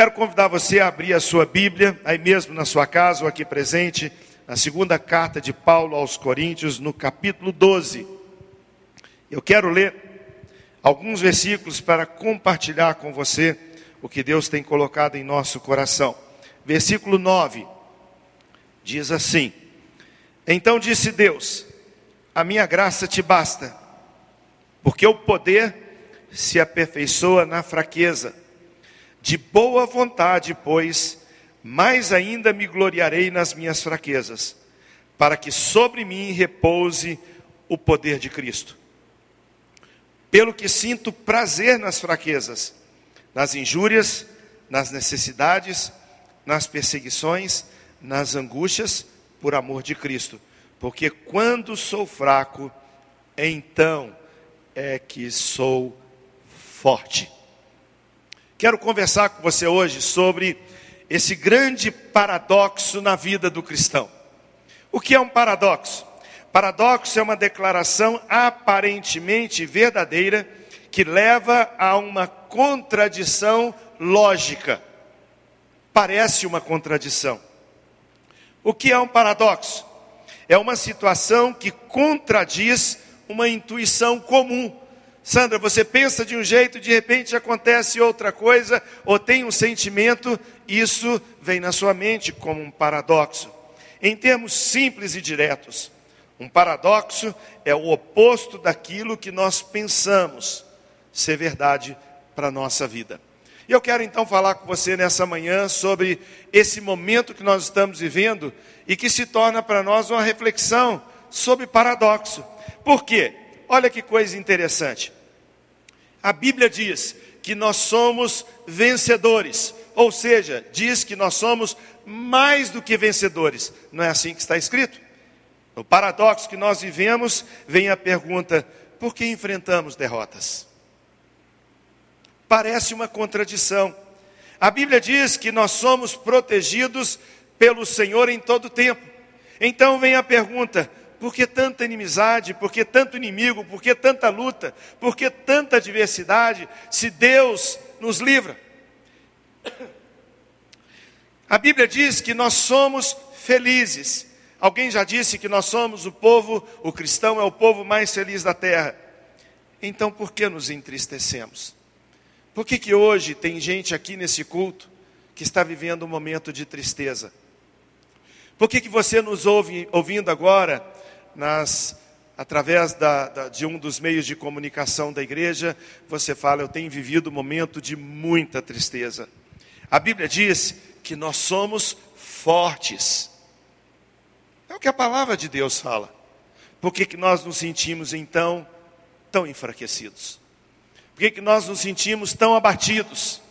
Quero convidar você a abrir a sua Bíblia, aí mesmo na sua casa ou aqui presente, na segunda carta de Paulo aos Coríntios, no capítulo 12. Eu quero ler alguns versículos para compartilhar com você o que Deus tem colocado em nosso coração. Versículo 9 diz assim: Então disse Deus: A minha graça te basta, porque o poder se aperfeiçoa na fraqueza. De boa vontade, pois, mais ainda me gloriarei nas minhas fraquezas, para que sobre mim repouse o poder de Cristo. Pelo que sinto prazer nas fraquezas, nas injúrias, nas necessidades, nas perseguições, nas angústias, por amor de Cristo. Porque quando sou fraco, então é que sou forte. Quero conversar com você hoje sobre esse grande paradoxo na vida do cristão. O que é um paradoxo? Paradoxo é uma declaração aparentemente verdadeira que leva a uma contradição lógica. Parece uma contradição. O que é um paradoxo? É uma situação que contradiz uma intuição comum Sandra, você pensa de um jeito, de repente acontece outra coisa, ou tem um sentimento, isso vem na sua mente como um paradoxo. Em termos simples e diretos, um paradoxo é o oposto daquilo que nós pensamos ser verdade para a nossa vida. E eu quero então falar com você nessa manhã sobre esse momento que nós estamos vivendo e que se torna para nós uma reflexão sobre paradoxo. Por quê? Olha que coisa interessante. A Bíblia diz que nós somos vencedores, ou seja, diz que nós somos mais do que vencedores. Não é assim que está escrito? No paradoxo que nós vivemos, vem a pergunta: por que enfrentamos derrotas? Parece uma contradição. A Bíblia diz que nós somos protegidos pelo Senhor em todo tempo. Então vem a pergunta: por que tanta inimizade? Por que tanto inimigo? Por que tanta luta? Por que tanta adversidade? Se Deus nos livra. A Bíblia diz que nós somos felizes. Alguém já disse que nós somos o povo, o cristão é o povo mais feliz da terra. Então por que nos entristecemos? Por que, que hoje tem gente aqui nesse culto que está vivendo um momento de tristeza? Por que, que você nos ouve ouvindo agora nas através da, da, de um dos meios de comunicação da igreja, você fala: Eu tenho vivido um momento de muita tristeza. A Bíblia diz que nós somos fortes. É o que a palavra de Deus fala. Por que, que nós nos sentimos então tão enfraquecidos? Por que, que nós nos sentimos tão abatidos?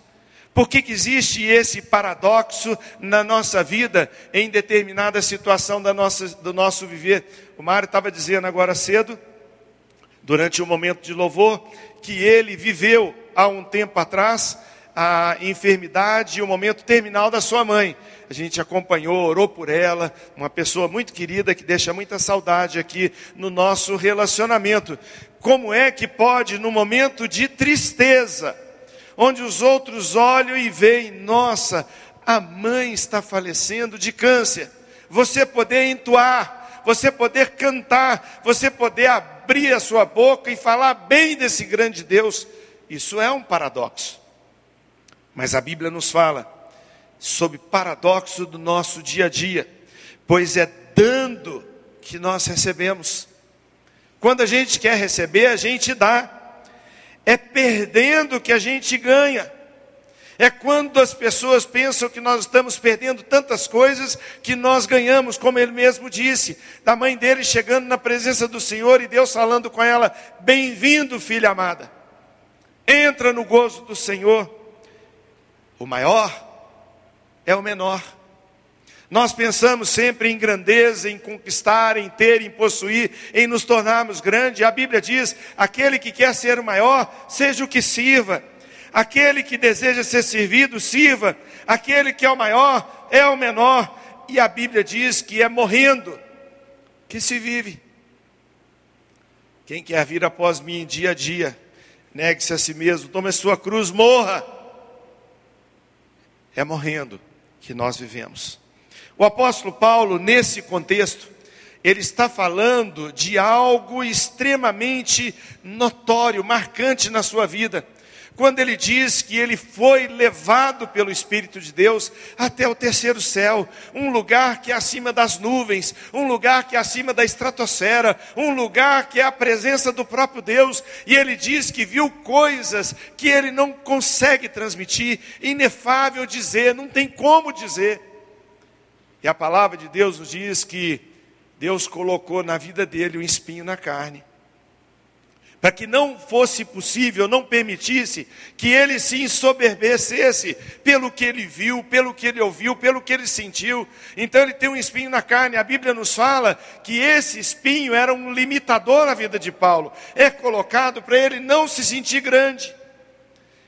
Por que, que existe esse paradoxo na nossa vida, em determinada situação da nossa, do nosso viver? O Mário estava dizendo agora cedo, durante o um momento de louvor, que ele viveu há um tempo atrás a enfermidade e o momento terminal da sua mãe. A gente acompanhou, orou por ela, uma pessoa muito querida que deixa muita saudade aqui no nosso relacionamento. Como é que pode, no momento de tristeza, onde os outros olham e veem, nossa, a mãe está falecendo de câncer. Você poder entoar, você poder cantar, você poder abrir a sua boca e falar bem desse grande Deus, isso é um paradoxo. Mas a Bíblia nos fala sobre paradoxo do nosso dia a dia, pois é dando que nós recebemos. Quando a gente quer receber, a gente dá. É perdendo que a gente ganha. É quando as pessoas pensam que nós estamos perdendo tantas coisas que nós ganhamos, como ele mesmo disse, da mãe dele chegando na presença do Senhor e Deus falando com ela: Bem-vindo, filha amada, entra no gozo do Senhor. O maior é o menor. Nós pensamos sempre em grandeza, em conquistar, em ter, em possuir, em nos tornarmos grandes. A Bíblia diz: aquele que quer ser o maior, seja o que sirva. Aquele que deseja ser servido, sirva. Aquele que é o maior, é o menor. E a Bíblia diz que é morrendo que se vive. Quem quer vir após mim dia a dia, negue-se a si mesmo, tome a sua cruz, morra. É morrendo que nós vivemos. O apóstolo Paulo, nesse contexto, ele está falando de algo extremamente notório, marcante na sua vida quando ele diz que ele foi levado pelo Espírito de Deus até o terceiro céu, um lugar que é acima das nuvens, um lugar que é acima da estratosfera, um lugar que é a presença do próprio Deus, e ele diz que viu coisas que ele não consegue transmitir, inefável dizer, não tem como dizer. E a palavra de Deus nos diz que Deus colocou na vida dele um espinho na carne para que não fosse possível, não permitisse que ele se ensoberbecesse pelo que ele viu, pelo que ele ouviu, pelo que ele sentiu. Então ele tem um espinho na carne. A Bíblia nos fala que esse espinho era um limitador na vida de Paulo. É colocado para ele não se sentir grande.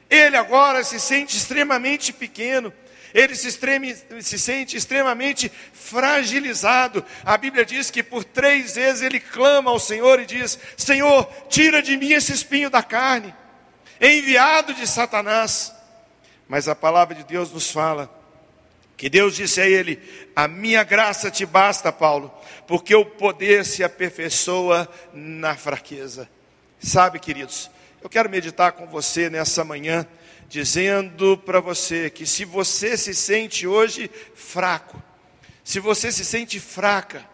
Ele agora se sente extremamente pequeno ele se, extreme, se, sente extremamente fragilizado. A Bíblia diz que por três vezes ele clama ao Senhor e diz: Senhor, tira de mim esse espinho da carne, enviado de Satanás. Mas a palavra de Deus nos fala que Deus disse a ele: A minha graça te basta, Paulo, porque o poder se aperfeiçoa na fraqueza. Sabe, queridos, eu quero meditar com você nessa manhã dizendo para você que se você se sente hoje fraco, se você se sente fraca,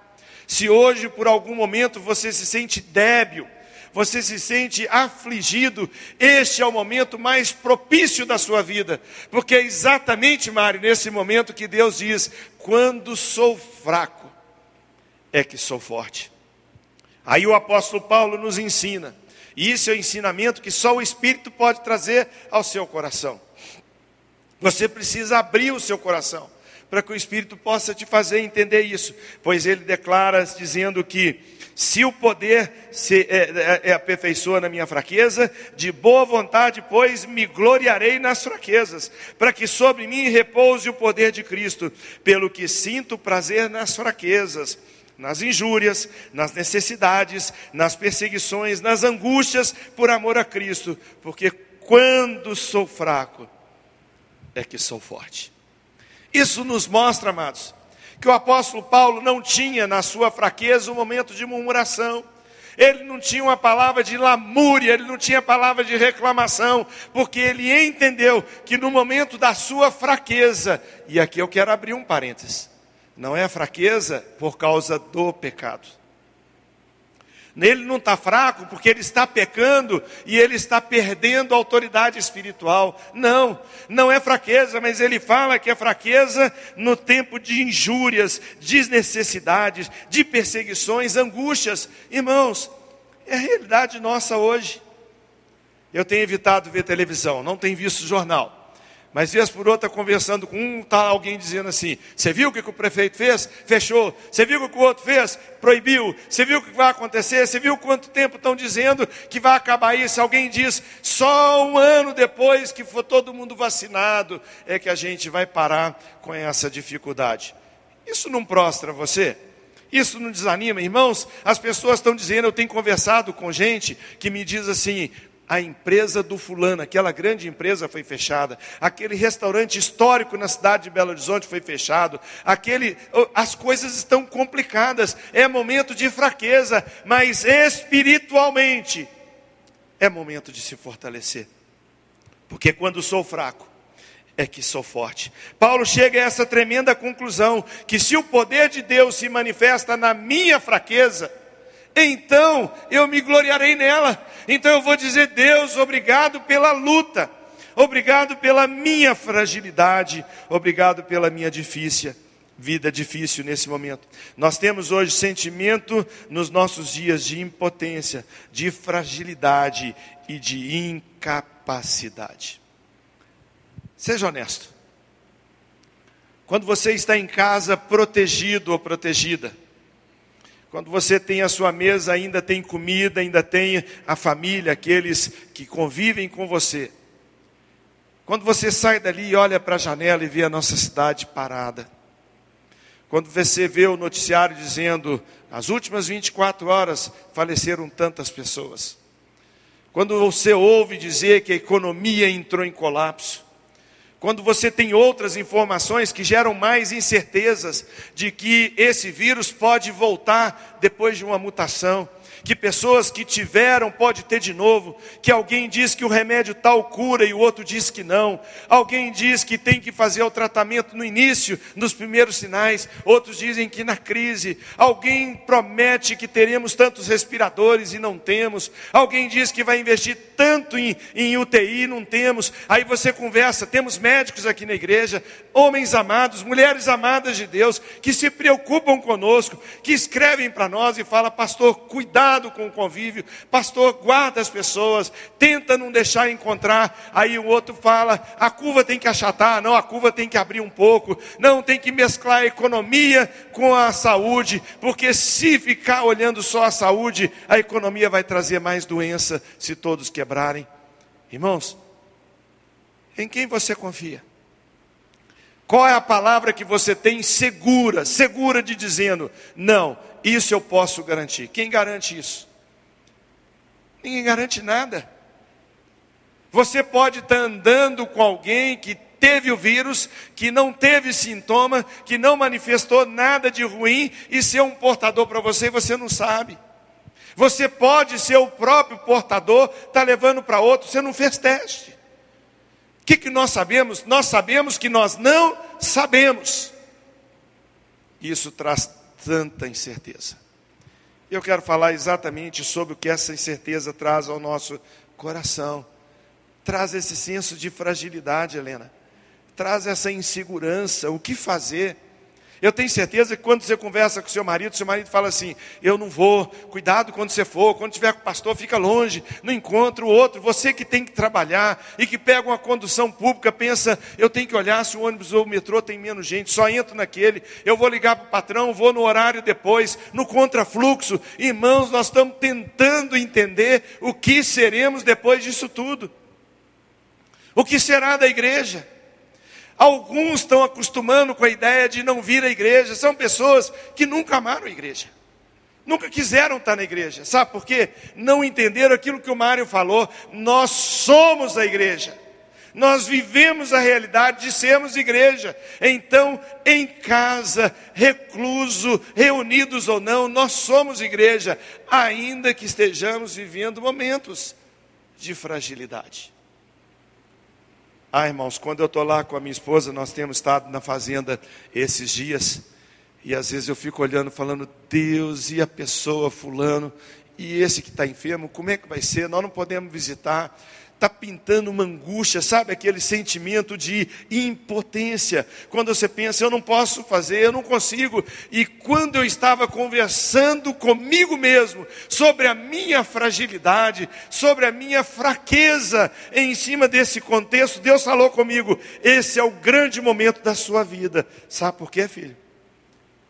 se hoje por algum momento você se sente débil, você se sente afligido, este é o momento mais propício da sua vida, porque é exatamente, Mário, nesse momento que Deus diz: quando sou fraco, é que sou forte. Aí o apóstolo Paulo nos ensina e isso é o ensinamento que só o Espírito pode trazer ao seu coração. Você precisa abrir o seu coração para que o Espírito possa te fazer entender isso, pois ele declara dizendo que se o poder se é, é, é aperfeiçoa na minha fraqueza, de boa vontade, pois me gloriarei nas fraquezas, para que sobre mim repouse o poder de Cristo, pelo que sinto prazer nas fraquezas nas injúrias, nas necessidades, nas perseguições, nas angústias por amor a Cristo, porque quando sou fraco é que sou forte. Isso nos mostra, amados, que o apóstolo Paulo não tinha na sua fraqueza um momento de murmuração. Ele não tinha uma palavra de lamúria, ele não tinha palavra de reclamação, porque ele entendeu que no momento da sua fraqueza, e aqui eu quero abrir um parênteses, não é fraqueza por causa do pecado. Ele não está fraco porque ele está pecando e ele está perdendo a autoridade espiritual. Não, não é fraqueza, mas ele fala que é fraqueza no tempo de injúrias, desnecessidades, de perseguições, angústias. Irmãos, é a realidade nossa hoje. Eu tenho evitado ver televisão, não tenho visto jornal. Mas vez por outra, conversando com um, está alguém dizendo assim: Você viu o que, que o prefeito fez? Fechou. Você viu o que o outro fez? Proibiu. Você viu o que vai acontecer? Você viu quanto tempo estão dizendo que vai acabar isso? Alguém diz: Só um ano depois que for todo mundo vacinado é que a gente vai parar com essa dificuldade. Isso não prostra você? Isso não desanima, irmãos? As pessoas estão dizendo, eu tenho conversado com gente que me diz assim: a empresa do fulano, aquela grande empresa foi fechada, aquele restaurante histórico na cidade de Belo Horizonte foi fechado, aquele, as coisas estão complicadas, é momento de fraqueza, mas espiritualmente é momento de se fortalecer. Porque quando sou fraco, é que sou forte. Paulo chega a essa tremenda conclusão que se o poder de Deus se manifesta na minha fraqueza, então eu me gloriarei nela. Então eu vou dizer, Deus, obrigado pela luta, obrigado pela minha fragilidade, obrigado pela minha difícil, vida difícil nesse momento. Nós temos hoje sentimento nos nossos dias de impotência, de fragilidade e de incapacidade. Seja honesto. Quando você está em casa protegido ou protegida, quando você tem a sua mesa, ainda tem comida, ainda tem a família, aqueles que convivem com você. Quando você sai dali e olha para a janela e vê a nossa cidade parada. Quando você vê o noticiário dizendo, nas últimas 24 horas faleceram tantas pessoas. Quando você ouve dizer que a economia entrou em colapso. Quando você tem outras informações que geram mais incertezas de que esse vírus pode voltar depois de uma mutação que pessoas que tiveram pode ter de novo, que alguém diz que o remédio tal cura e o outro diz que não. Alguém diz que tem que fazer o tratamento no início, nos primeiros sinais, outros dizem que na crise. Alguém promete que teremos tantos respiradores e não temos. Alguém diz que vai investir tanto em, em UTI e não temos. Aí você conversa, temos médicos aqui na igreja, homens amados, mulheres amadas de Deus, que se preocupam conosco, que escrevem para nós e falam, pastor, cuidado cuidado com o convívio. Pastor, guarda as pessoas, tenta não deixar encontrar. Aí o outro fala: a curva tem que achatar, não, a curva tem que abrir um pouco. Não, tem que mesclar a economia com a saúde, porque se ficar olhando só a saúde, a economia vai trazer mais doença se todos quebrarem. Irmãos, em quem você confia? Qual é a palavra que você tem segura, segura de dizendo, não, isso eu posso garantir. Quem garante isso? Ninguém garante nada. Você pode estar andando com alguém que teve o vírus, que não teve sintoma, que não manifestou nada de ruim e ser um portador para você e você não sabe. Você pode ser o próprio portador, está levando para outro, você não fez teste. O que, que nós sabemos? Nós sabemos que nós não sabemos. Isso traz tanta incerteza. Eu quero falar exatamente sobre o que essa incerteza traz ao nosso coração. Traz esse senso de fragilidade, Helena. Traz essa insegurança, o que fazer? Eu tenho certeza que quando você conversa com seu marido, seu marido fala assim: Eu não vou, cuidado quando você for, quando tiver com o pastor, fica longe, não encontra o outro. Você que tem que trabalhar e que pega uma condução pública, pensa: Eu tenho que olhar se o ônibus ou o metrô tem menos gente, só entro naquele. Eu vou ligar para o patrão, vou no horário depois, no contrafluxo. Irmãos, nós estamos tentando entender o que seremos depois disso tudo. O que será da igreja? Alguns estão acostumando com a ideia de não vir à igreja. São pessoas que nunca amaram a igreja. Nunca quiseram estar na igreja. Sabe por quê? Não entenderam aquilo que o Mário falou. Nós somos a igreja. Nós vivemos a realidade de sermos igreja. Então, em casa, recluso, reunidos ou não, nós somos igreja, ainda que estejamos vivendo momentos de fragilidade. Ah, irmãos, quando eu estou lá com a minha esposa, nós temos estado na fazenda esses dias, e às vezes eu fico olhando, falando, Deus, e a pessoa, fulano, e esse que está enfermo, como é que vai ser? Nós não podemos visitar está pintando uma angústia, sabe aquele sentimento de impotência, quando você pensa, eu não posso fazer, eu não consigo, e quando eu estava conversando comigo mesmo sobre a minha fragilidade, sobre a minha fraqueza em cima desse contexto, Deus falou comigo: esse é o grande momento da sua vida, sabe por quê, filho?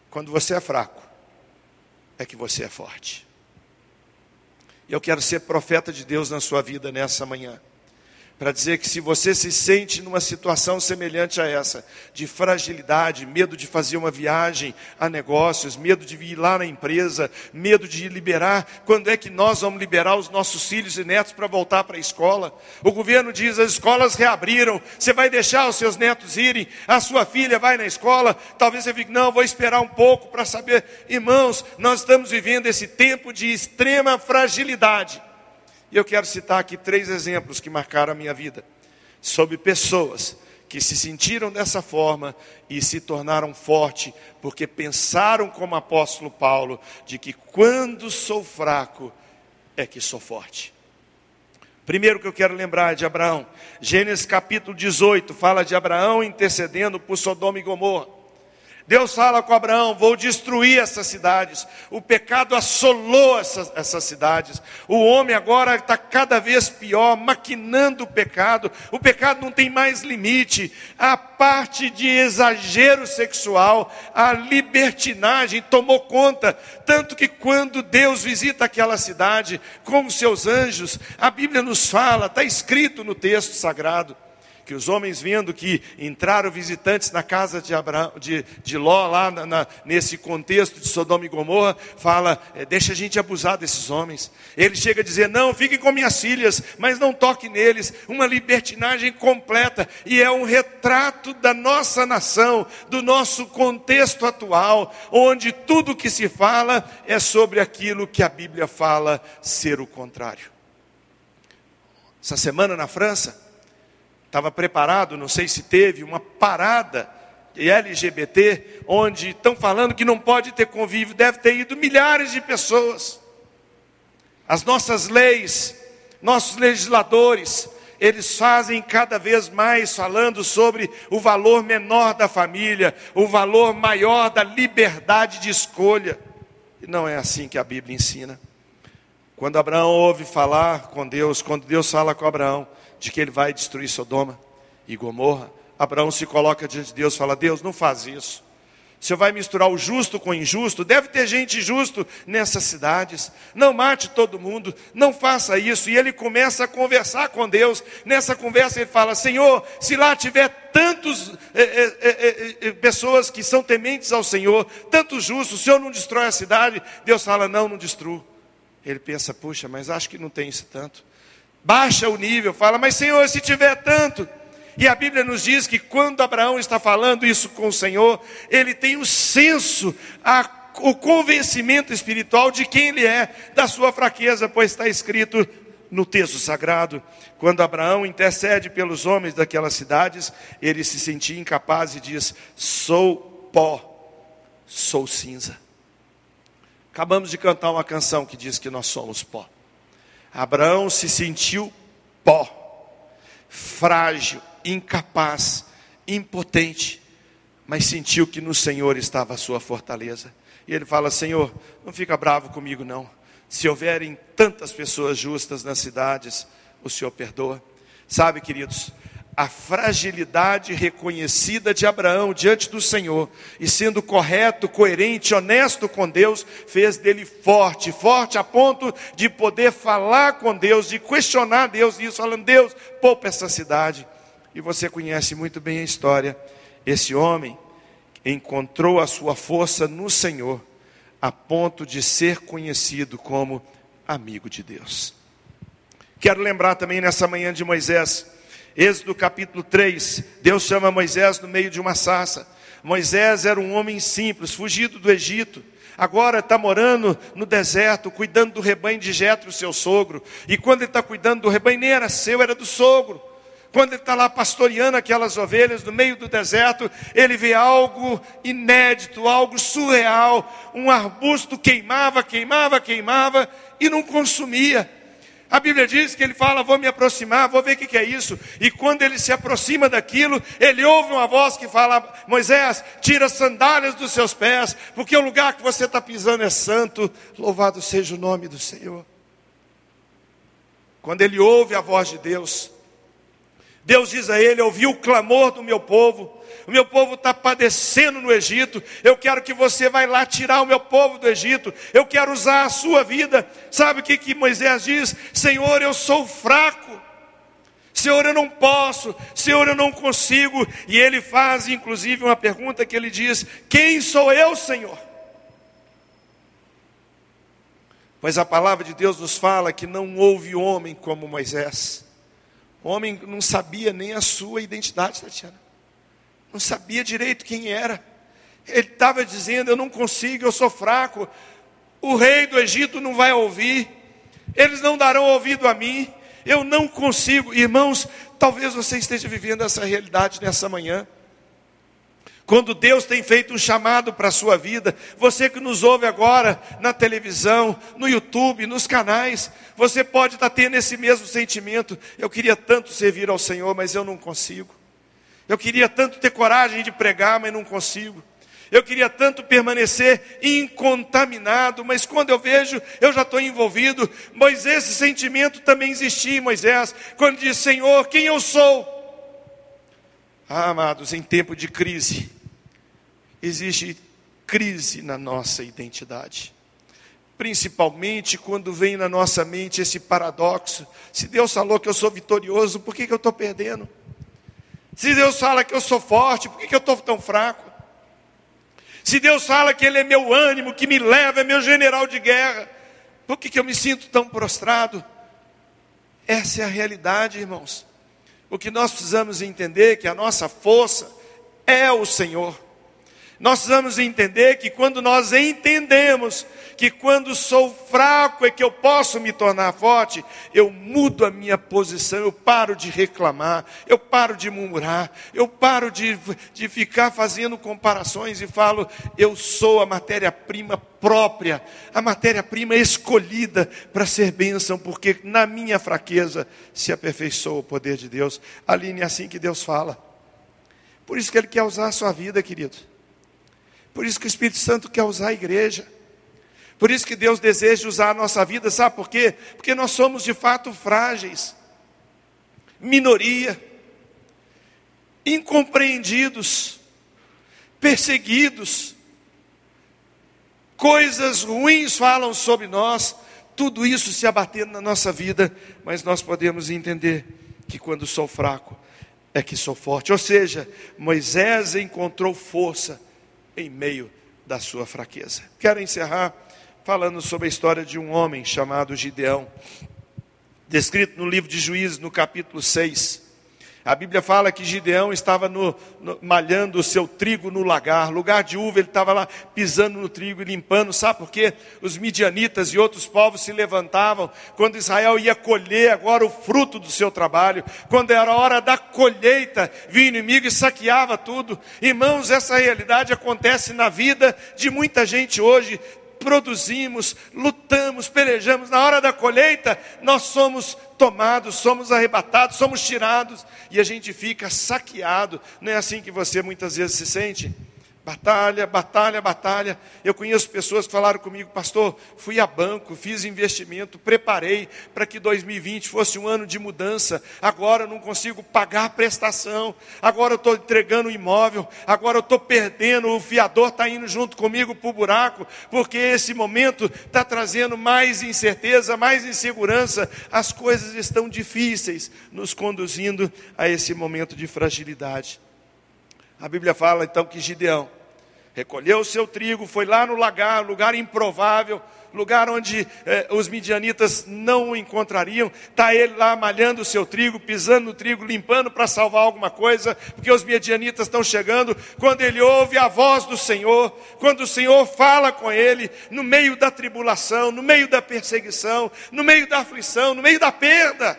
Quando você é fraco, é que você é forte. Eu quero ser profeta de Deus na sua vida nessa manhã para dizer que se você se sente numa situação semelhante a essa, de fragilidade, medo de fazer uma viagem a negócios, medo de ir lá na empresa, medo de liberar, quando é que nós vamos liberar os nossos filhos e netos para voltar para a escola? O governo diz: as escolas reabriram, você vai deixar os seus netos irem, a sua filha vai na escola, talvez você fique, não, vou esperar um pouco para saber. Irmãos, nós estamos vivendo esse tempo de extrema fragilidade. E eu quero citar aqui três exemplos que marcaram a minha vida, sobre pessoas que se sentiram dessa forma e se tornaram fortes, porque pensaram como apóstolo Paulo, de que quando sou fraco é que sou forte. Primeiro que eu quero lembrar é de Abraão. Gênesis capítulo 18 fala de Abraão intercedendo por Sodoma e Gomorra. Deus fala com Abraão: vou destruir essas cidades. O pecado assolou essas, essas cidades. O homem agora está cada vez pior, maquinando o pecado. O pecado não tem mais limite. A parte de exagero sexual, a libertinagem tomou conta. Tanto que quando Deus visita aquela cidade com os seus anjos, a Bíblia nos fala, está escrito no texto sagrado que os homens vendo que entraram visitantes na casa de, Abraão, de, de Ló, lá na, na, nesse contexto de Sodoma e Gomorra, fala, é, deixa a gente abusar desses homens. Ele chega a dizer, não, fiquem com minhas filhas, mas não toque neles. Uma libertinagem completa, e é um retrato da nossa nação, do nosso contexto atual, onde tudo que se fala é sobre aquilo que a Bíblia fala ser o contrário. Essa semana na França, estava preparado, não sei se teve, uma parada LGBT, onde estão falando que não pode ter convívio, deve ter ido milhares de pessoas. As nossas leis, nossos legisladores, eles fazem cada vez mais falando sobre o valor menor da família, o valor maior da liberdade de escolha. E não é assim que a Bíblia ensina. Quando Abraão ouve falar com Deus, quando Deus fala com Abraão de que ele vai destruir Sodoma e Gomorra, Abraão se coloca diante de Deus e fala: Deus, não faz isso. Senhor vai misturar o justo com o injusto? Deve ter gente justo nessas cidades. Não mate todo mundo, não faça isso. E ele começa a conversar com Deus. Nessa conversa ele fala: Senhor, se lá tiver tantas é, é, é, pessoas que são tementes ao Senhor, tantos justos, o Senhor não destrói a cidade? Deus fala: Não, não destruo. Ele pensa, puxa, mas acho que não tem isso tanto. Baixa o nível, fala, mas Senhor, se tiver tanto. E a Bíblia nos diz que quando Abraão está falando isso com o Senhor, ele tem o senso, a, o convencimento espiritual de quem ele é, da sua fraqueza, pois está escrito no texto sagrado, quando Abraão intercede pelos homens daquelas cidades, ele se sentia incapaz e diz: Sou pó, sou cinza. Acabamos de cantar uma canção que diz que nós somos pó. Abraão se sentiu pó, frágil, incapaz, impotente, mas sentiu que no Senhor estava a sua fortaleza. E ele fala: Senhor, não fica bravo comigo, não. Se houverem tantas pessoas justas nas cidades, o Senhor perdoa. Sabe, queridos, a fragilidade reconhecida de Abraão diante do Senhor, e sendo correto, coerente, honesto com Deus, fez dele forte, forte a ponto de poder falar com Deus, de questionar Deus, isso, falando: Deus, poupa essa cidade. E você conhece muito bem a história. Esse homem encontrou a sua força no Senhor, a ponto de ser conhecido como amigo de Deus. Quero lembrar também nessa manhã de Moisés Êxodo capítulo 3, Deus chama Moisés no meio de uma sarça. Moisés era um homem simples, fugido do Egito. Agora está morando no deserto, cuidando do rebanho de Jetro, seu sogro. E quando ele está cuidando do rebanho, nem era seu, era do sogro. Quando ele está lá pastoreando aquelas ovelhas no meio do deserto, ele vê algo inédito, algo surreal. Um arbusto queimava, queimava, queimava e não consumia. A Bíblia diz que ele fala: Vou me aproximar, vou ver o que é isso. E quando ele se aproxima daquilo, ele ouve uma voz que fala: Moisés, tira as sandálias dos seus pés, porque o lugar que você está pisando é santo. Louvado seja o nome do Senhor. Quando ele ouve a voz de Deus, Deus diz a ele: Ouvi o clamor do meu povo, o meu povo está padecendo no Egito, eu quero que você vá lá tirar o meu povo do Egito, eu quero usar a sua vida. Sabe o que, que Moisés diz? Senhor, eu sou fraco. Senhor, eu não posso, Senhor, eu não consigo. E ele faz, inclusive, uma pergunta que ele diz: Quem sou eu, Senhor? Pois a palavra de Deus nos fala que não houve homem como Moisés. O homem não sabia nem a sua identidade, Tatiana não sabia direito quem era. Ele estava dizendo: Eu não consigo, eu sou fraco. O rei do Egito não vai ouvir, eles não darão ouvido a mim. Eu não consigo, irmãos. Talvez você esteja vivendo essa realidade nessa manhã. Quando Deus tem feito um chamado para a sua vida, você que nos ouve agora na televisão, no YouTube, nos canais, você pode estar tendo esse mesmo sentimento. Eu queria tanto servir ao Senhor, mas eu não consigo. Eu queria tanto ter coragem de pregar, mas não consigo. Eu queria tanto permanecer incontaminado, mas quando eu vejo, eu já estou envolvido. Mas esse sentimento também existia em Moisés, quando diz: Senhor, quem eu sou? Ah, amados, em tempo de crise, existe crise na nossa identidade. Principalmente quando vem na nossa mente esse paradoxo: se Deus falou que eu sou vitorioso, por que, que eu estou perdendo? Se Deus fala que eu sou forte, por que, que eu estou tão fraco? Se Deus fala que Ele é meu ânimo, que me leva, é meu general de guerra, por que, que eu me sinto tão prostrado? Essa é a realidade, irmãos. O que nós precisamos entender é que a nossa força é o Senhor. Nós precisamos entender que quando nós entendemos que quando sou fraco é que eu posso me tornar forte, eu mudo a minha posição, eu paro de reclamar, eu paro de murmurar, eu paro de, de ficar fazendo comparações e falo, eu sou a matéria-prima própria, a matéria-prima escolhida para ser bênção, porque na minha fraqueza se aperfeiçoa o poder de Deus. Aline, é assim que Deus fala. Por isso que Ele quer usar a sua vida, querido. Por isso que o Espírito Santo quer usar a igreja. Por isso que Deus deseja usar a nossa vida, sabe por quê? Porque nós somos de fato frágeis, minoria, incompreendidos, perseguidos, coisas ruins falam sobre nós, tudo isso se abatendo na nossa vida, mas nós podemos entender que quando sou fraco, é que sou forte. Ou seja, Moisés encontrou força em meio da sua fraqueza. Quero encerrar falando sobre a história de um homem chamado Gideão, descrito no livro de Juízes, no capítulo 6. A Bíblia fala que Gideão estava no, no, malhando o seu trigo no lagar, lugar de uva, ele estava lá pisando no trigo e limpando. Sabe por quê? Os midianitas e outros povos se levantavam quando Israel ia colher agora o fruto do seu trabalho. Quando era hora da colheita, vinha o inimigo e saqueava tudo. Irmãos, essa realidade acontece na vida de muita gente hoje produzimos, lutamos, pelejamos, na hora da colheita, nós somos tomados, somos arrebatados, somos tirados e a gente fica saqueado. Não é assim que você muitas vezes se sente? Batalha, batalha, batalha. Eu conheço pessoas que falaram comigo, pastor, fui a banco, fiz investimento, preparei para que 2020 fosse um ano de mudança. Agora eu não consigo pagar a prestação. Agora eu estou entregando o imóvel. Agora eu estou perdendo. O fiador está indo junto comigo para o buraco, porque esse momento está trazendo mais incerteza, mais insegurança. As coisas estão difíceis, nos conduzindo a esse momento de fragilidade. A Bíblia fala então que Gideão recolheu o seu trigo, foi lá no lagar, lugar improvável, lugar onde eh, os midianitas não o encontrariam. Está ele lá malhando o seu trigo, pisando no trigo, limpando para salvar alguma coisa, porque os midianitas estão chegando. Quando ele ouve a voz do Senhor, quando o Senhor fala com ele, no meio da tribulação, no meio da perseguição, no meio da aflição, no meio da perda,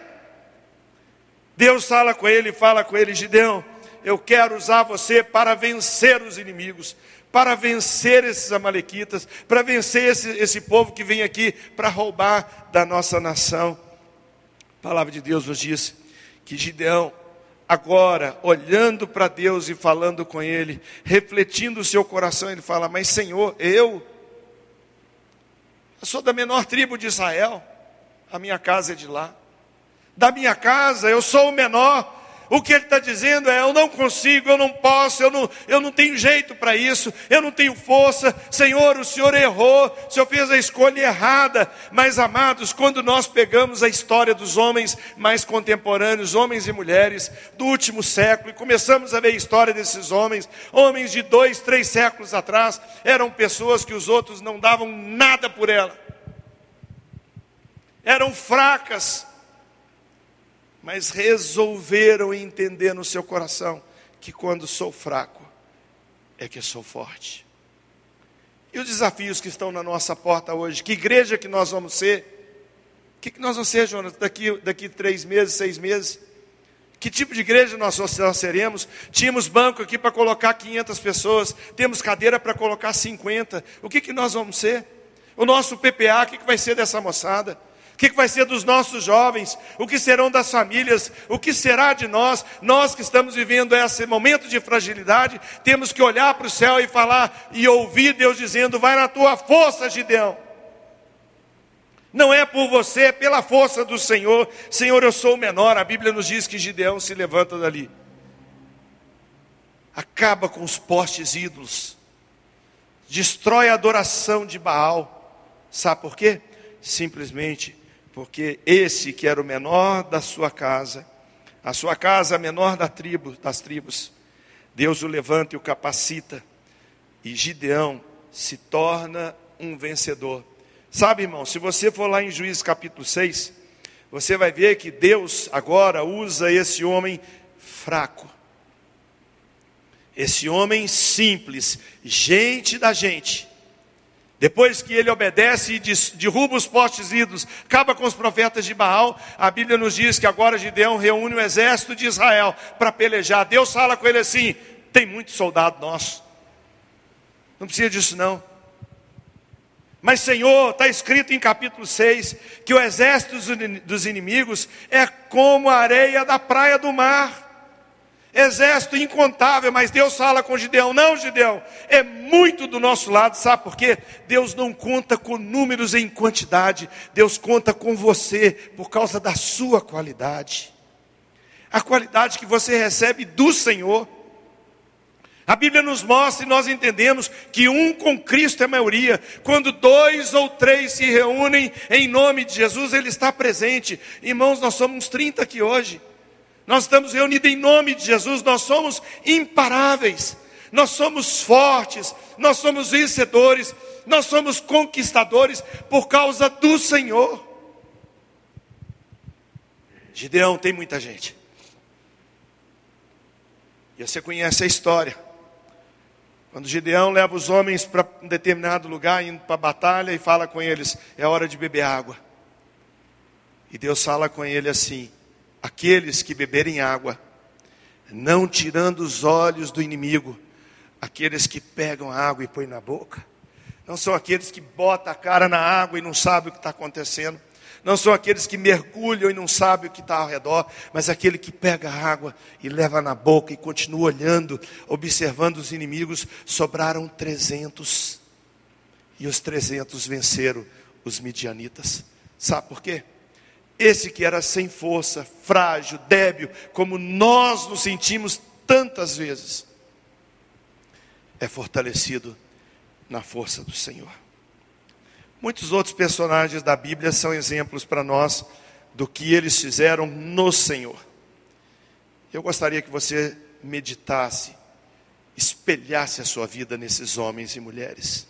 Deus fala com ele, fala com ele, Gideão. Eu quero usar você para vencer os inimigos para vencer esses amalequitas, para vencer esse, esse povo que vem aqui para roubar da nossa nação. A palavra de Deus nos diz que Gideão, agora, olhando para Deus e falando com Ele, refletindo o seu coração, ele fala: Mas Senhor, eu, eu sou da menor tribo de Israel, a minha casa é de lá. Da minha casa, eu sou o menor, o que ele está dizendo é: eu não consigo, eu não posso, eu não, eu não tenho jeito para isso, eu não tenho força. Senhor, o Senhor errou, o Senhor fez a escolha errada. Mas, amados, quando nós pegamos a história dos homens mais contemporâneos, homens e mulheres do último século, e começamos a ver a história desses homens, homens de dois, três séculos atrás, eram pessoas que os outros não davam nada por ela, eram fracas mas resolveram entender no seu coração que quando sou fraco é que sou forte. E os desafios que estão na nossa porta hoje? Que igreja que nós vamos ser? O que, que nós vamos ser, Jonas, daqui, daqui três meses, seis meses? Que tipo de igreja nós, nós seremos? Tínhamos banco aqui para colocar 500 pessoas, temos cadeira para colocar 50. O que, que nós vamos ser? O nosso PPA, o que, que vai ser dessa moçada? O que vai ser dos nossos jovens? O que serão das famílias? O que será de nós? Nós que estamos vivendo esse momento de fragilidade, temos que olhar para o céu e falar e ouvir Deus dizendo: Vai na tua força, Gideão. Não é por você, é pela força do Senhor. Senhor, eu sou o menor. A Bíblia nos diz que Gideão se levanta dali. Acaba com os postes ídolos. Destrói a adoração de Baal. Sabe por quê? Simplesmente porque esse que era o menor da sua casa, a sua casa a menor da tribo, das tribos. Deus o levanta e o capacita, e Gideão se torna um vencedor. Sabe, irmão, se você for lá em Juízes capítulo 6, você vai ver que Deus agora usa esse homem fraco, esse homem simples, gente da gente, depois que ele obedece e derruba os postes ídolos, acaba com os profetas de Baal, a Bíblia nos diz que agora Gideão reúne o exército de Israel para pelejar. Deus fala com ele assim: tem muito soldado nosso, não precisa disso não. Mas, Senhor, está escrito em capítulo 6 que o exército dos inimigos é como a areia da praia do mar exército incontável, mas Deus fala com Gideão: não, Gideão, é muito do nosso lado, sabe por quê? Deus não conta com números em quantidade, Deus conta com você por causa da sua qualidade, a qualidade que você recebe do Senhor. A Bíblia nos mostra e nós entendemos que um com Cristo é maioria. Quando dois ou três se reúnem em nome de Jesus, Ele está presente. Irmãos, nós somos 30 aqui hoje. Nós estamos reunidos em nome de Jesus, nós somos imparáveis, nós somos fortes, nós somos vencedores, nós somos conquistadores por causa do Senhor. Gideão tem muita gente. E você conhece a história. Quando Gideão leva os homens para um determinado lugar, indo para a batalha, e fala com eles: é hora de beber água. E Deus fala com ele assim: aqueles que beberem água, não tirando os olhos do inimigo, aqueles que pegam a água e põem na boca, não são aqueles que botam a cara na água e não sabem o que está acontecendo, não são aqueles que mergulham e não sabem o que está ao redor, mas aquele que pega a água e leva na boca e continua olhando, observando os inimigos, sobraram trezentos, e os trezentos venceram os midianitas. Sabe por quê? Esse que era sem força, frágil, débil, como nós nos sentimos tantas vezes, é fortalecido na força do Senhor. Muitos outros personagens da Bíblia são exemplos para nós do que eles fizeram no Senhor. Eu gostaria que você meditasse, espelhasse a sua vida nesses homens e mulheres.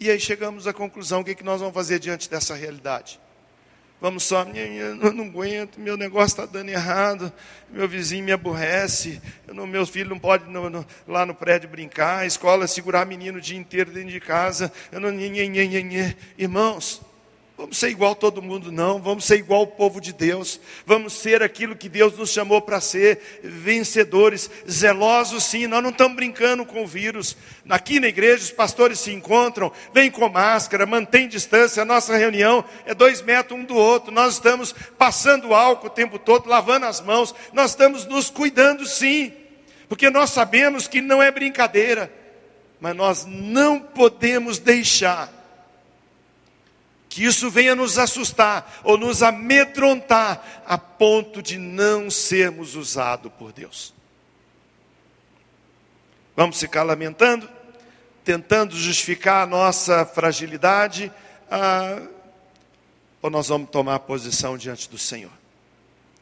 E aí chegamos à conclusão: o que, é que nós vamos fazer diante dessa realidade? Vamos só, eu não aguento, meu negócio está dando errado, meu vizinho me aborrece, não, meu filho não pode no, no, lá no prédio brincar, a escola segurar menino o dia inteiro dentro de casa, eu não, nhê, nhê, nhê. irmãos, Vamos ser igual todo mundo, não. Vamos ser igual o povo de Deus. Vamos ser aquilo que Deus nos chamou para ser, vencedores, zelosos sim. Nós não estamos brincando com o vírus. Aqui na igreja os pastores se encontram, vêm com máscara, mantém distância. A nossa reunião é dois metros um do outro. Nós estamos passando álcool o tempo todo, lavando as mãos. Nós estamos nos cuidando sim, porque nós sabemos que não é brincadeira. Mas nós não podemos deixar que isso venha nos assustar ou nos amedrontar a ponto de não sermos usados por Deus. Vamos ficar lamentando, tentando justificar a nossa fragilidade, ah, ou nós vamos tomar posição diante do Senhor?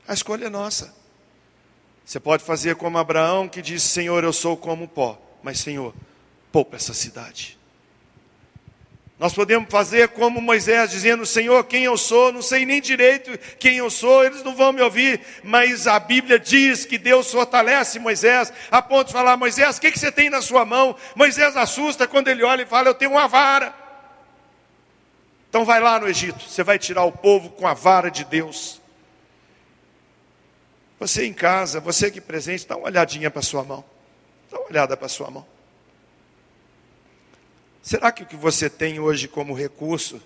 A escolha é nossa. Você pode fazer como Abraão que disse: Senhor, eu sou como pó, mas Senhor, poupa essa cidade. Nós podemos fazer como Moisés, dizendo: Senhor, quem eu sou? Não sei nem direito quem eu sou, eles não vão me ouvir. Mas a Bíblia diz que Deus fortalece Moisés, a ponto de falar: Moisés, o que, você tem na sua mão? Moisés assusta quando ele olha e fala: Eu tenho uma vara. Então vai lá no Egito, você vai tirar o povo com a vara de Deus. Você em casa, você aqui presente, dá uma olhadinha para a sua mão. Dá uma olhada para a sua mão. Será que o que você tem hoje como recurso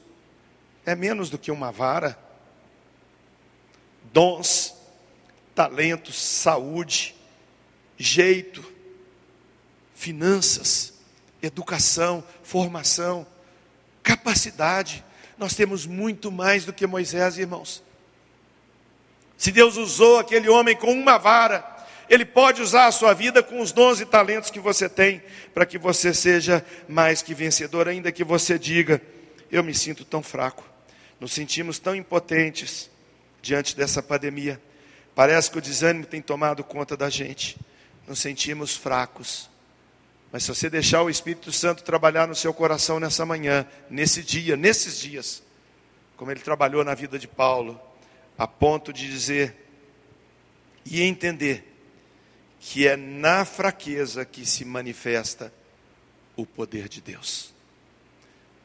é menos do que uma vara? Dons, talentos, saúde, jeito, finanças, educação, formação, capacidade. Nós temos muito mais do que Moisés, irmãos. Se Deus usou aquele homem com uma vara, ele pode usar a sua vida com os dons e talentos que você tem, para que você seja mais que vencedor, ainda que você diga: Eu me sinto tão fraco, nos sentimos tão impotentes diante dessa pandemia. Parece que o desânimo tem tomado conta da gente. Nos sentimos fracos. Mas se você deixar o Espírito Santo trabalhar no seu coração nessa manhã, nesse dia, nesses dias, como ele trabalhou na vida de Paulo, a ponto de dizer e entender que é na fraqueza que se manifesta o poder de Deus.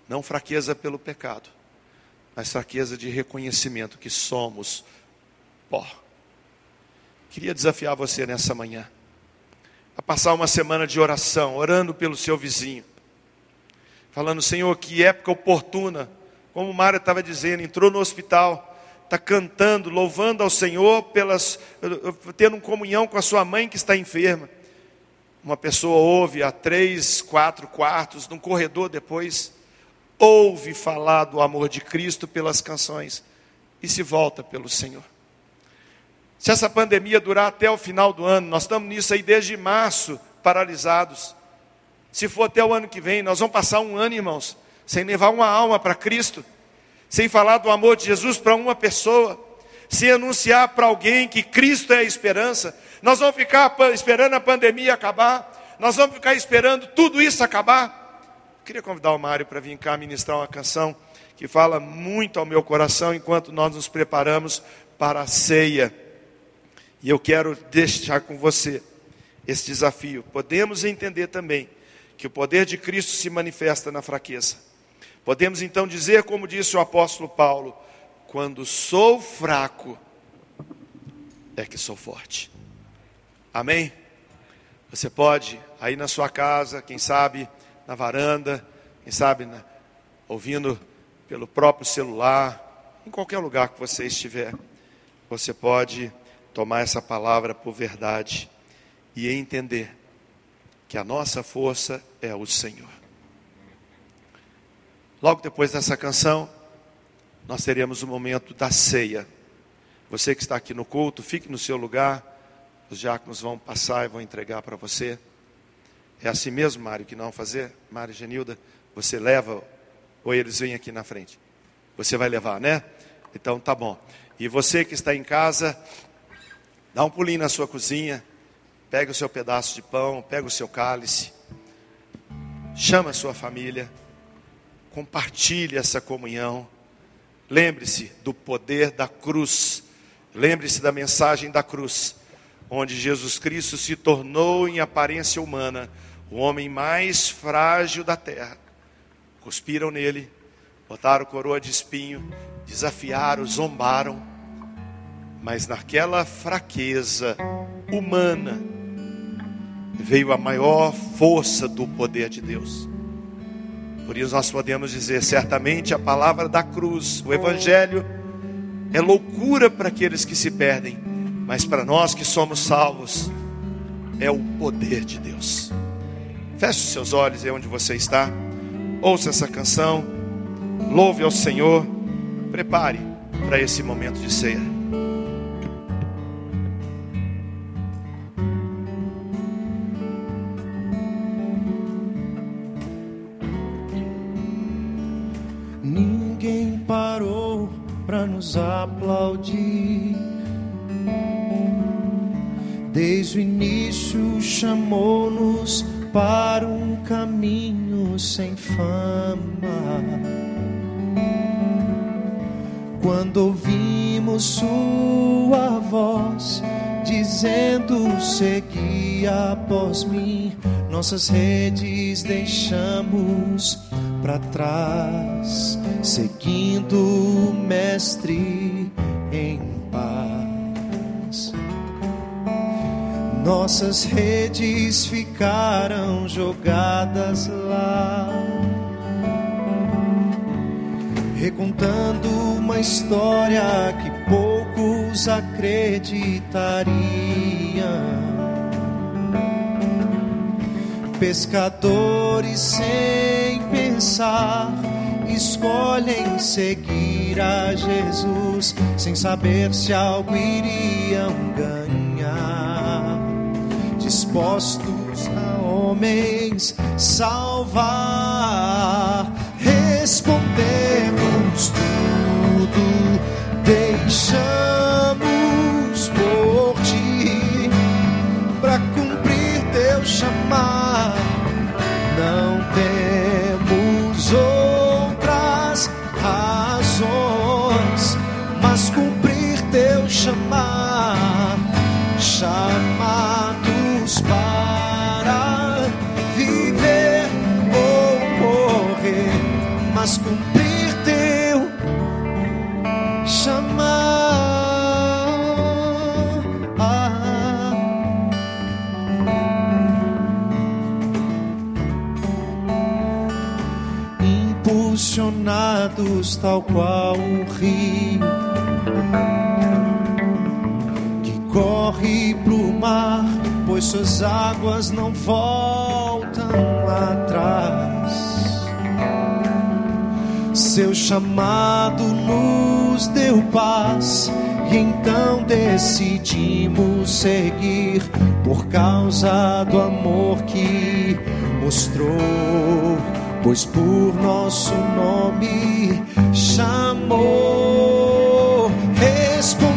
Não fraqueza pelo pecado, mas fraqueza de reconhecimento que somos pó. Queria desafiar você nessa manhã a passar uma semana de oração, orando pelo seu vizinho, falando, Senhor, que época oportuna, como Mário estava dizendo, entrou no hospital, está cantando, louvando ao Senhor, pelas, tendo comunhão com a sua mãe que está enferma. Uma pessoa ouve a três, quatro quartos, num corredor depois, ouve falar do amor de Cristo pelas canções e se volta pelo Senhor. Se essa pandemia durar até o final do ano, nós estamos nisso aí desde março, paralisados. Se for até o ano que vem, nós vamos passar um ano, irmãos, sem levar uma alma para Cristo, sem falar do amor de Jesus para uma pessoa, sem anunciar para alguém que Cristo é a esperança. Nós vamos ficar esperando a pandemia acabar, nós vamos ficar esperando tudo isso acabar. Queria convidar o Mário para vir cá ministrar uma canção que fala muito ao meu coração enquanto nós nos preparamos para a ceia. E eu quero deixar com você esse desafio. Podemos entender também que o poder de Cristo se manifesta na fraqueza. Podemos então dizer, como disse o apóstolo Paulo: quando sou fraco, é que sou forte. Amém? Você pode, aí na sua casa, quem sabe, na varanda, quem sabe, na, ouvindo pelo próprio celular, em qualquer lugar que você estiver, você pode tomar essa palavra por verdade e entender que a nossa força é o Senhor. Logo depois dessa canção, nós teremos o momento da ceia. Você que está aqui no culto, fique no seu lugar. Os diáconos vão passar e vão entregar para você. É assim mesmo, Mário, que não fazer? Mário Genilda, você leva ou eles vêm aqui na frente? Você vai levar, né? Então tá bom. E você que está em casa, dá um pulinho na sua cozinha, pega o seu pedaço de pão, pega o seu cálice, chama a sua família, compartilhe essa comunhão. Lembre-se do poder da cruz. Lembre-se da mensagem da cruz, onde Jesus Cristo se tornou em aparência humana o homem mais frágil da terra. Cuspiram nele, botaram coroa de espinho, desafiaram, zombaram, mas naquela fraqueza humana veio a maior força do poder de Deus. Por isso nós podemos dizer, certamente a palavra da cruz, o evangelho é loucura para aqueles que se perdem, mas para nós que somos salvos é o poder de Deus. Feche os seus olhos aí onde você está. Ouça essa canção. Louve ao Senhor. Prepare para esse momento de ceia. Aplaudir. Desde o início chamou-nos para um caminho sem fama. Quando ouvimos Sua voz dizendo: Segui após mim, nossas redes deixamos para trás, seguindo o Mestre em Nossas redes ficaram jogadas lá, recontando uma história que poucos acreditariam. Pescadores sem pensar escolhem seguir a Jesus sem saber se algo iriam ganhar dispostos a homens salvar. Respondemos tudo, deixamos mas cumprir teu chamar. Impulsionados tal qual um rio que corre pro mar, pois suas águas não voltam atrás. Seu chamado nos deu paz e então decidimos seguir por causa do amor que mostrou, pois por nosso nome chamou. Respondemos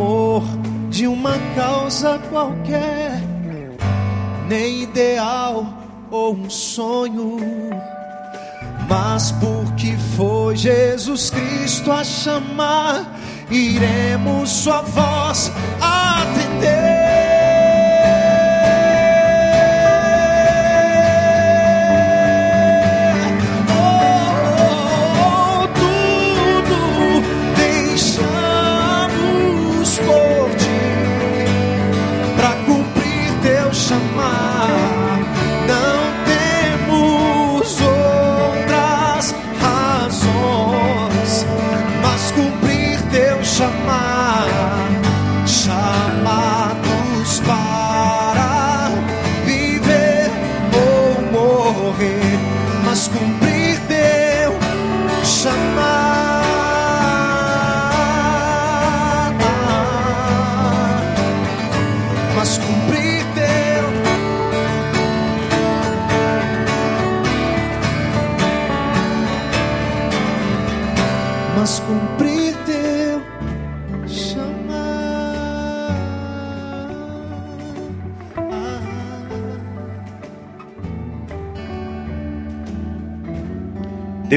amor de uma causa qualquer nem ideal ou um sonho, mas porque foi Jesus Cristo a chamar, iremos sua voz atender.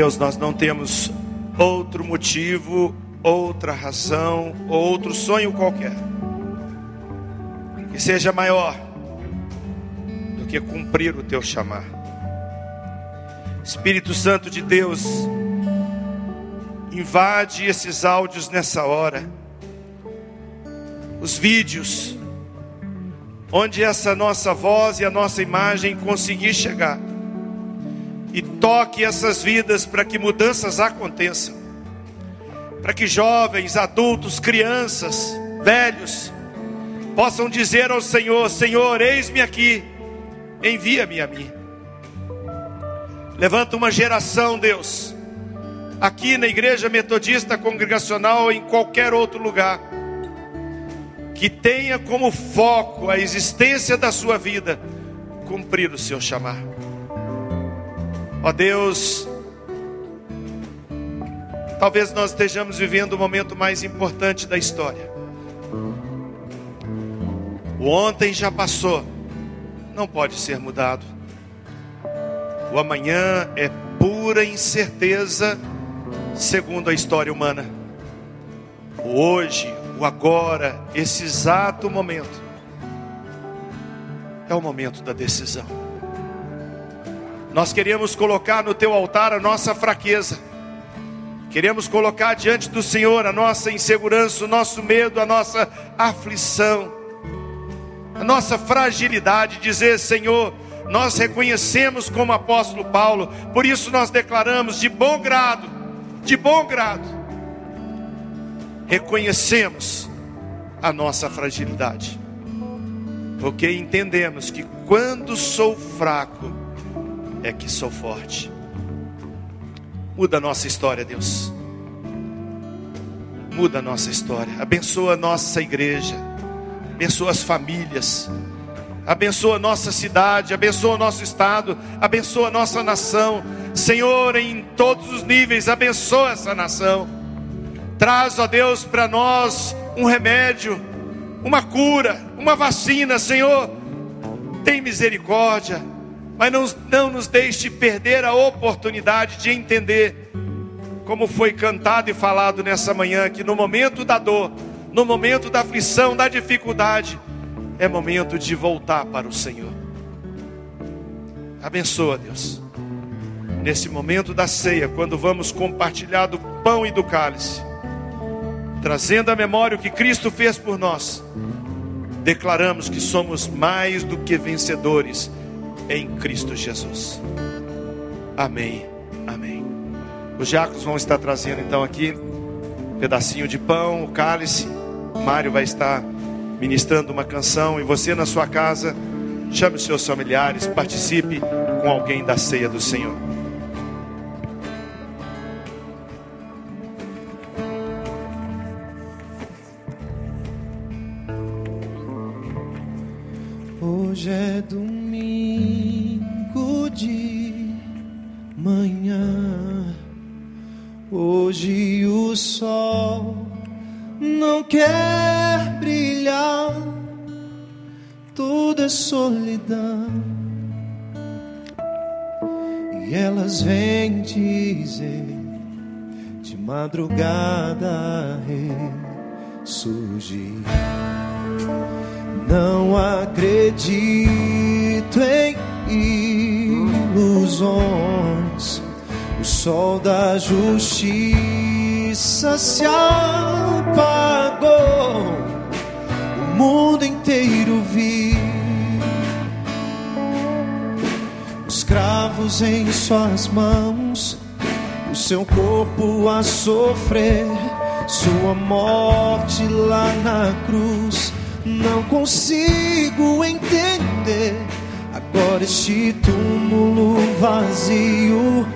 Deus, nós não temos outro motivo, outra razão, outro sonho qualquer que seja maior do que cumprir o teu chamar. Espírito Santo de Deus, invade esses áudios nessa hora, os vídeos, onde essa nossa voz e a nossa imagem conseguir chegar e toque essas vidas para que mudanças aconteçam, para que jovens, adultos, crianças, velhos possam dizer ao Senhor: Senhor, eis-me aqui, envia-me a mim. Levanta uma geração, Deus, aqui na Igreja Metodista Congregacional ou em qualquer outro lugar, que tenha como foco a existência da sua vida, cumprir o seu chamar. Ó Deus, talvez nós estejamos vivendo o momento mais importante da história. O ontem já passou, não pode ser mudado. O amanhã é pura incerteza, segundo a história humana. O hoje, o agora, esse exato momento, é o momento da decisão. Nós queremos colocar no teu altar a nossa fraqueza. Queremos colocar diante do Senhor a nossa insegurança, o nosso medo, a nossa aflição, a nossa fragilidade. Dizer, Senhor, nós reconhecemos como apóstolo Paulo, por isso nós declaramos de bom grado, de bom grado, reconhecemos a nossa fragilidade. porque entendemos que quando sou fraco é que sou forte. Muda a nossa história, Deus. Muda a nossa história. Abençoa a nossa igreja. Abençoa as famílias. Abençoa a nossa cidade, abençoa o nosso estado, abençoa a nossa nação. Senhor, em todos os níveis, abençoa essa nação. Traz, ó Deus, para nós um remédio, uma cura, uma vacina, Senhor. Tem misericórdia, mas não, não nos deixe perder a oportunidade de entender, como foi cantado e falado nessa manhã, que no momento da dor, no momento da aflição, da dificuldade, é momento de voltar para o Senhor. Abençoa, Deus. Nesse momento da ceia, quando vamos compartilhar do pão e do cálice, trazendo à memória o que Cristo fez por nós, declaramos que somos mais do que vencedores em Cristo Jesus. Amém. Amém. Os diáconos vão estar trazendo então aqui um pedacinho de pão, o cálice. Mário vai estar ministrando uma canção e você na sua casa, chame os seus familiares, participe com alguém da ceia do Senhor. Hoje é domingo de manhã. Hoje o sol não quer brilhar, tudo é solidão. E elas vêm dizer de madrugada ressurgir. Não acredito em ilusões. O sol da justiça se apagou. O mundo inteiro viu os cravos em suas mãos, o seu corpo a sofrer, sua morte lá na cruz não consigo entender agora este túmulo vazio,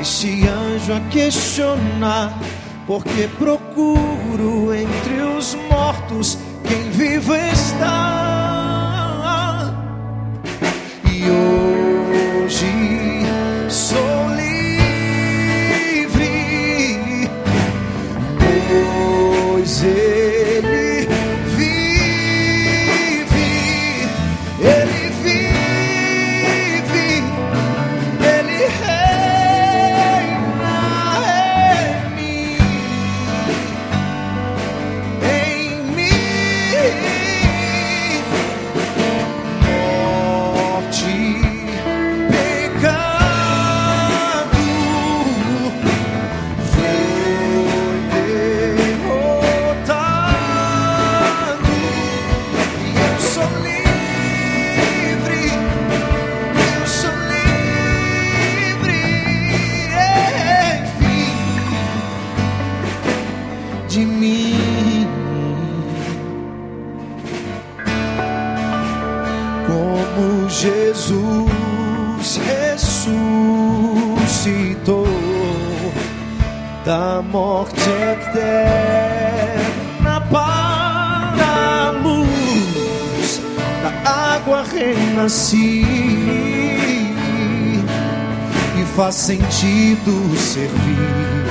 este anjo a questionar, porque procuro entre os mortos quem vivo está. E hoje sentido servir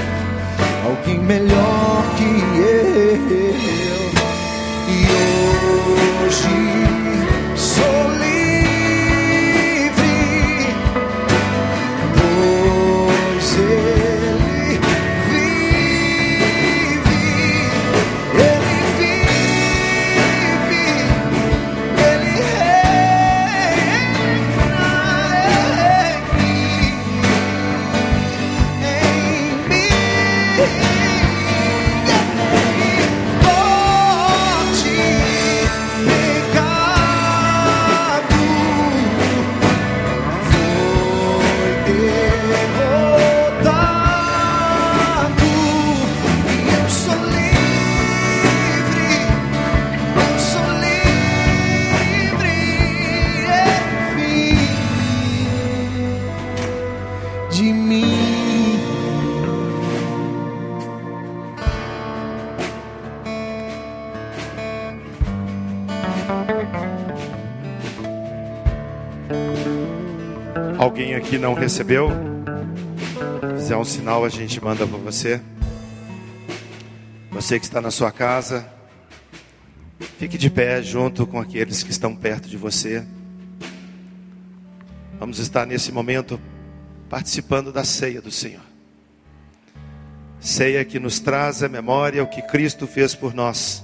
não recebeu? Fizer um sinal, a gente manda para você. Você que está na sua casa, fique de pé junto com aqueles que estão perto de você. Vamos estar nesse momento participando da ceia do Senhor. Ceia que nos traz à memória o que Cristo fez por nós.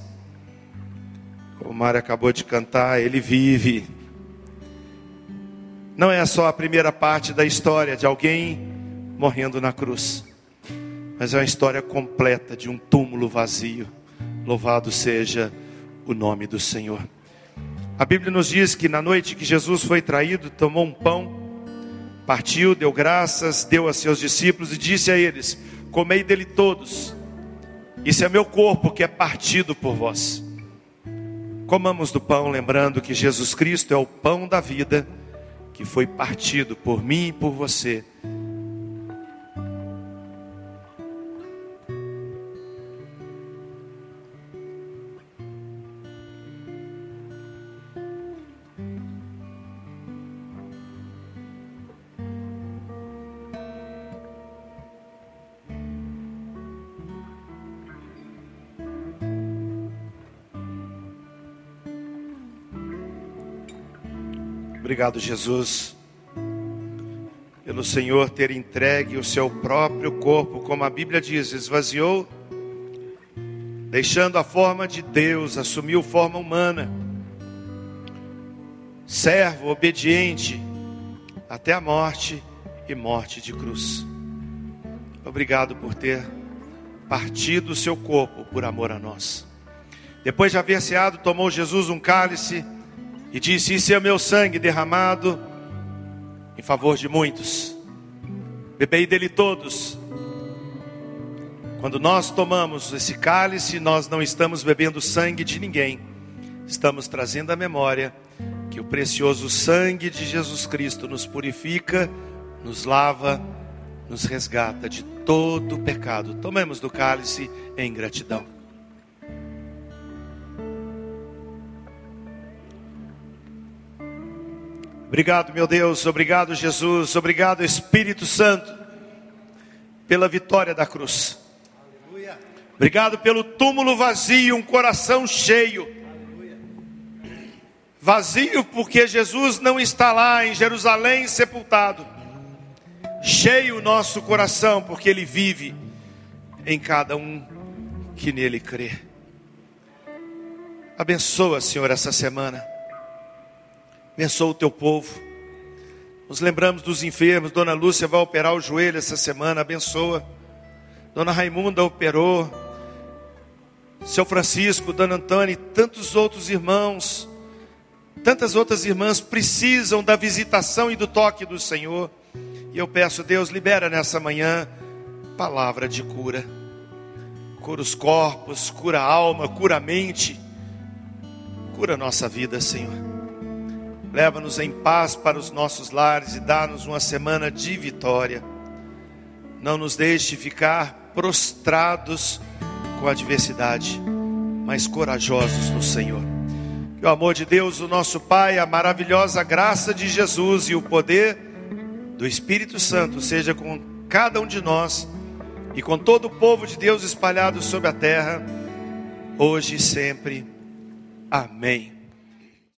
Como Mário acabou de cantar, Ele vive não é só a primeira parte da história de alguém morrendo na cruz, mas é uma história completa de um túmulo vazio. Louvado seja o nome do Senhor. A Bíblia nos diz que na noite que Jesus foi traído, tomou um pão, partiu, deu graças, deu a seus discípulos e disse a eles: Comei dele todos, isso é meu corpo que é partido por vós. Comamos do pão, lembrando que Jesus Cristo é o pão da vida que foi partido por mim e por você Obrigado, Jesus, pelo Senhor ter entregue o seu próprio corpo, como a Bíblia diz, esvaziou, deixando a forma de Deus, assumiu forma humana, servo, obediente, até a morte e morte de cruz. Obrigado por ter partido o seu corpo por amor a nós. Depois de haver ceado, tomou Jesus um cálice e disse: Isso é meu sangue derramado em favor de muitos. Bebei dele todos. Quando nós tomamos esse cálice, nós não estamos bebendo sangue de ninguém, estamos trazendo a memória que o precioso sangue de Jesus Cristo nos purifica, nos lava, nos resgata de todo pecado. Tomemos do cálice em gratidão. Obrigado, meu Deus, obrigado, Jesus, obrigado, Espírito Santo, pela vitória da cruz. Obrigado pelo túmulo vazio, um coração cheio. Vazio porque Jesus não está lá em Jerusalém sepultado. Cheio o nosso coração porque Ele vive em cada um que nele crê. Abençoa, Senhor, essa semana. Abençoa o teu povo. Nos lembramos dos enfermos. Dona Lúcia vai operar o joelho essa semana. Abençoa. Dona Raimunda operou. Seu Francisco, Dona Antônia e tantos outros irmãos. Tantas outras irmãs precisam da visitação e do toque do Senhor. E eu peço, Deus, libera nessa manhã palavra de cura. Cura os corpos, cura a alma, cura a mente. Cura a nossa vida, Senhor. Leva-nos em paz para os nossos lares e dá-nos uma semana de vitória. Não nos deixe ficar prostrados com a adversidade, mas corajosos no Senhor. Que o amor de Deus, o nosso Pai, a maravilhosa graça de Jesus e o poder do Espírito Santo seja com cada um de nós e com todo o povo de Deus espalhado sobre a terra, hoje e sempre. Amém.